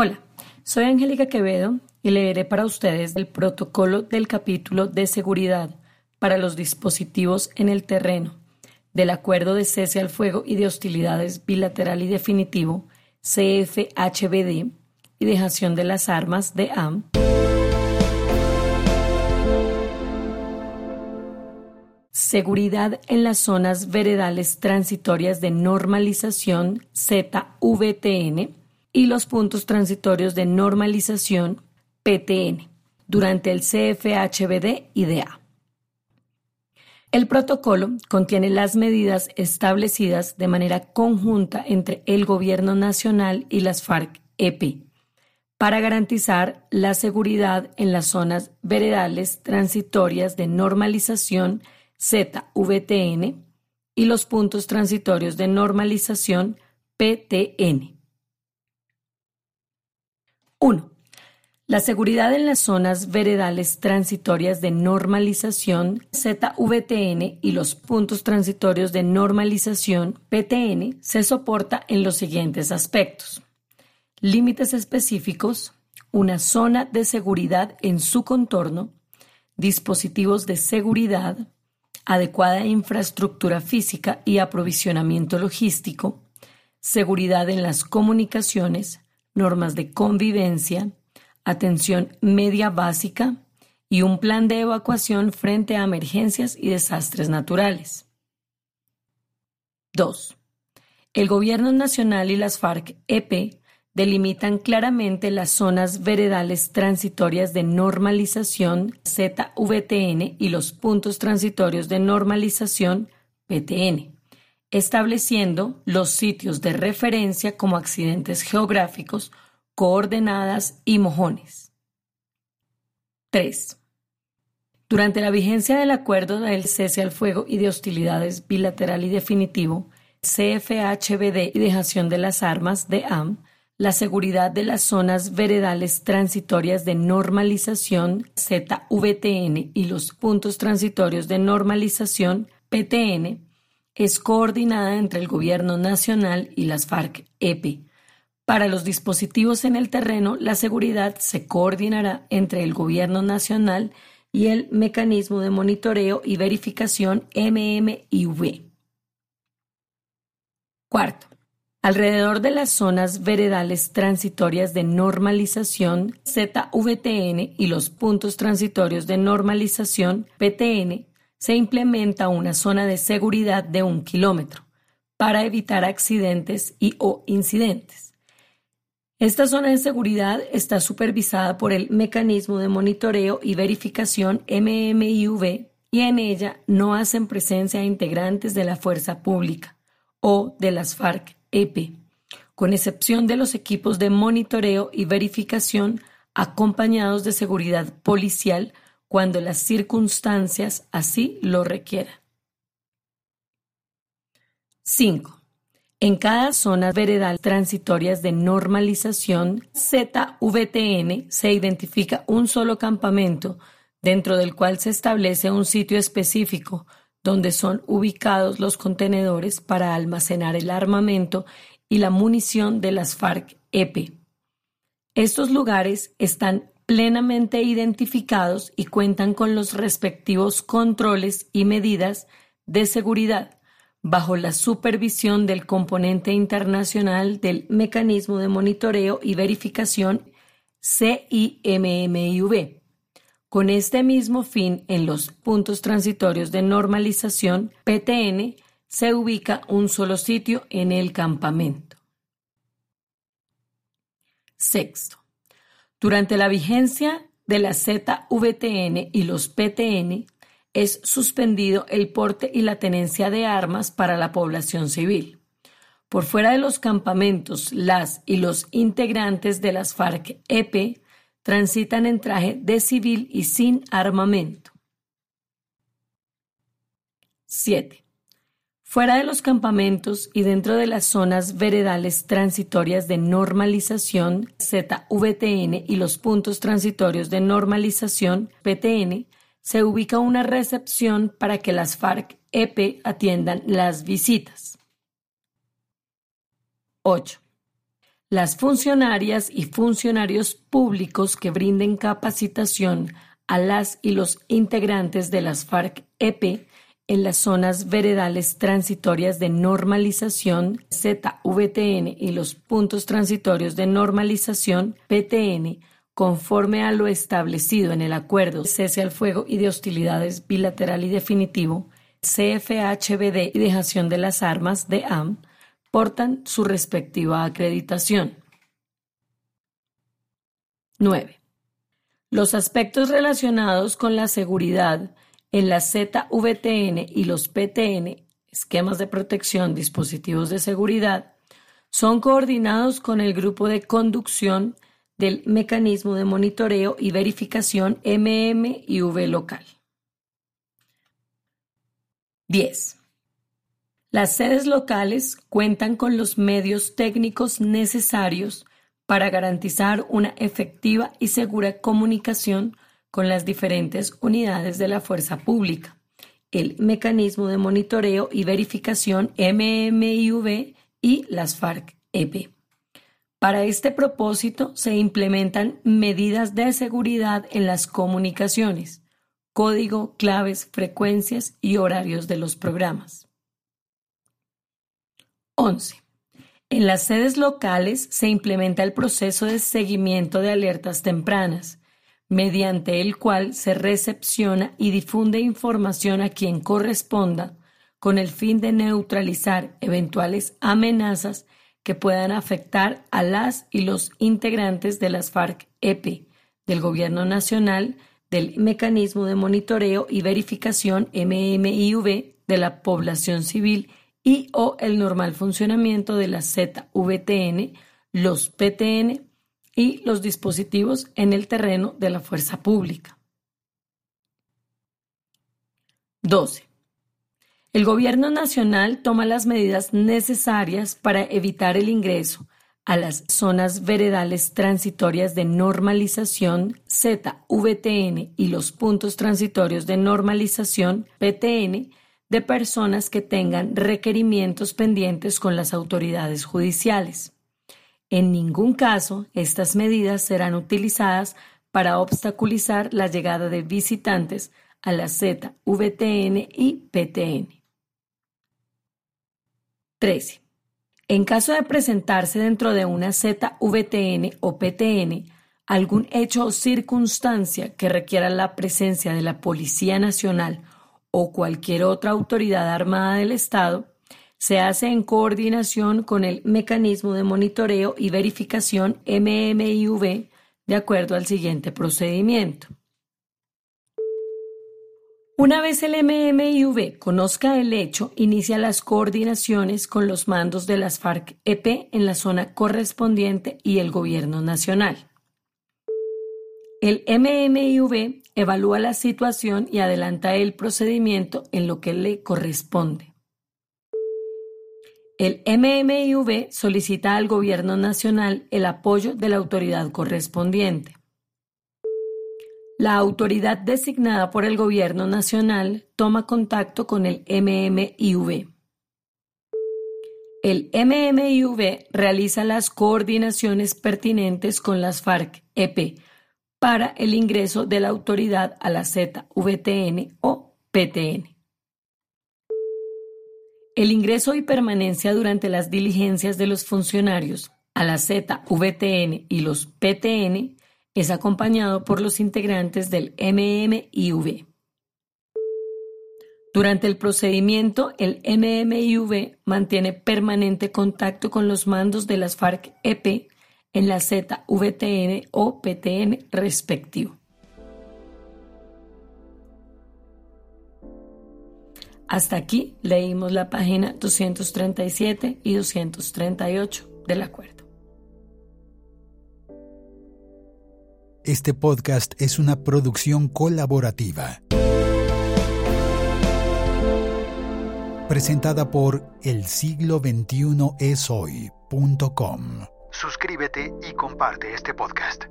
Hola, soy Angélica Quevedo y leeré para ustedes el protocolo del capítulo de seguridad para los dispositivos en el terreno del Acuerdo de Cese al Fuego y de Hostilidades Bilateral y Definitivo, CFHBD, y dejación de las armas de AM. Seguridad en las zonas veredales transitorias de normalización ZVTN y los puntos transitorios de normalización PTN durante el CFHBD y DA. El protocolo contiene las medidas establecidas de manera conjunta entre el Gobierno Nacional y las FARC-EP para garantizar la seguridad en las zonas veredales transitorias de normalización ZVTN y los puntos transitorios de normalización PTN. 1. La seguridad en las zonas veredales transitorias de normalización ZVTN y los puntos transitorios de normalización PTN se soporta en los siguientes aspectos. Límites específicos, una zona de seguridad en su contorno, dispositivos de seguridad, adecuada infraestructura física y aprovisionamiento logístico, seguridad en las comunicaciones, normas de convivencia, atención media básica y un plan de evacuación frente a emergencias y desastres naturales. 2. El Gobierno Nacional y las FARC-EP delimitan claramente las zonas veredales transitorias de normalización ZVTN y los puntos transitorios de normalización PTN, estableciendo los sitios de referencia como accidentes geográficos, coordenadas y mojones. 3. Durante la vigencia del acuerdo del cese al fuego y de hostilidades bilateral y definitivo, CFHBD y dejación de las armas de AM, la seguridad de las zonas veredales transitorias de normalización ZVTN y los puntos transitorios de normalización PTN es coordinada entre el Gobierno Nacional y las FARC-EP. Para los dispositivos en el terreno, la seguridad se coordinará entre el Gobierno Nacional y el Mecanismo de Monitoreo y Verificación MMIV. Cuarto, Alrededor de las zonas veredales transitorias de normalización ZVTN y los puntos transitorios de normalización PTN se implementa una zona de seguridad de un kilómetro para evitar accidentes y o incidentes. Esta zona de seguridad está supervisada por el Mecanismo de Monitoreo y Verificación MMIV y en ella no hacen presencia integrantes de la fuerza pública o de las FARC EP, con excepción de los equipos de monitoreo y verificación acompañados de seguridad policial cuando las circunstancias así lo requieran. 5. En cada zona veredal transitorias de normalización ZVTN se identifica un solo campamento dentro del cual se establece un sitio específico donde son ubicados los contenedores para almacenar el armamento y la munición de las FARC-EP. Estos lugares están plenamente identificados y cuentan con los respectivos controles y medidas de seguridad bajo la supervisión del componente internacional del Mecanismo de Monitoreo y Verificación CIMMIV con este mismo fin, en los puntos transitorios de normalización PTN se ubica un solo sitio en el campamento. Sexto. Durante la vigencia de la ZVTN y los PTN, es suspendido el porte y la tenencia de armas para la población civil. Por fuera de los campamentos, las y los integrantes de las FARC-EP transitan en traje de civil y sin armamento. 7. Fuera de los campamentos y dentro de las zonas veredales transitorias de normalización ZVTN y los puntos transitorios de normalización PTN, se ubica una recepción para que las FARC-EP atiendan las visitas. 8. las funcionarias y funcionarios públicos que brinden capacitación a las y los integrantes de las FARC-EP en las zonas veredales transitorias de normalización ZVTN y los puntos transitorios de normalización PTN conforme a lo establecido en el acuerdo cese al fuego y de hostilidades bilateral y definitivo CFHBD y dejación de las armas de AM portan su respectiva acreditación. 9. Los aspectos relacionados con la seguridad en la ZVTN y los PTN, esquemas de protección, dispositivos de seguridad, son coordinados con el grupo de conducción del mecanismo de monitoreo y verificación MMIV local. 10. Las sedes locales cuentan con los medios técnicos necesarios para garantizar una efectiva y segura comunicación con las diferentes unidades de la fuerza pública, el mecanismo de monitoreo y verificación MMIV y las FARC-EP. Para este propósito se implementan medidas de seguridad en las comunicaciones, código, claves, frecuencias y horarios de los programas. 11. En las sedes locales se implementa el proceso de seguimiento de alertas tempranas, mediante el cual se recepciona y difunde información a quien corresponda con el fin de neutralizar eventuales amenazas que puedan afectar a las y los integrantes de las FARC-EP, del Gobierno Nacional, del Mecanismo de Monitoreo y Verificación MMIV de la población civil y o el normal funcionamiento de la ZVTN, los PTN y los dispositivos en el terreno de la fuerza pública. 12. El Gobierno Nacional toma las medidas necesarias para evitar el ingreso a las zonas veredales transitorias de normalización ZVTN y los puntos transitorios de normalización PTN de personas que tengan requerimientos pendientes con las autoridades judiciales. En ningún caso estas medidas serán utilizadas para obstaculizar la llegada de visitantes a la ZVTN y PTN. 13. En caso de presentarse dentro de una ZVTN o PTN algún hecho o circunstancia que requiera la presencia de la Policía Nacional o cualquier otra autoridad armada del Estado, se hace en coordinación con el mecanismo de monitoreo y verificación MMIV de acuerdo al siguiente procedimiento. Una vez el MMIV conozca el hecho, inicia las coordinaciones con los mandos de las FARC-EP en la zona correspondiente y el Gobierno Nacional. El MMIV evalúa la situación y adelanta el procedimiento en lo que le corresponde. El MMIV solicita al Gobierno Nacional el apoyo de la autoridad correspondiente. La autoridad designada por el Gobierno Nacional toma contacto con el MMIV. El MMIV realiza las coordinaciones pertinentes con las FARC-EP para el ingreso de la autoridad a la ZVTN o PTN. El ingreso y permanencia durante las diligencias de los funcionarios a la ZVTN y los PTN es acompañado por los integrantes del MMIV. Durante el procedimiento, el MMIV mantiene permanente contacto con los mandos de las FARC-EP en la ZVTN o PTN respectivo. Hasta aquí leímos la página 237 y 238 del acuerdo. Este podcast es una producción colaborativa. Presentada por el siglo 21 es hoy.com. Suscríbete y comparte este podcast.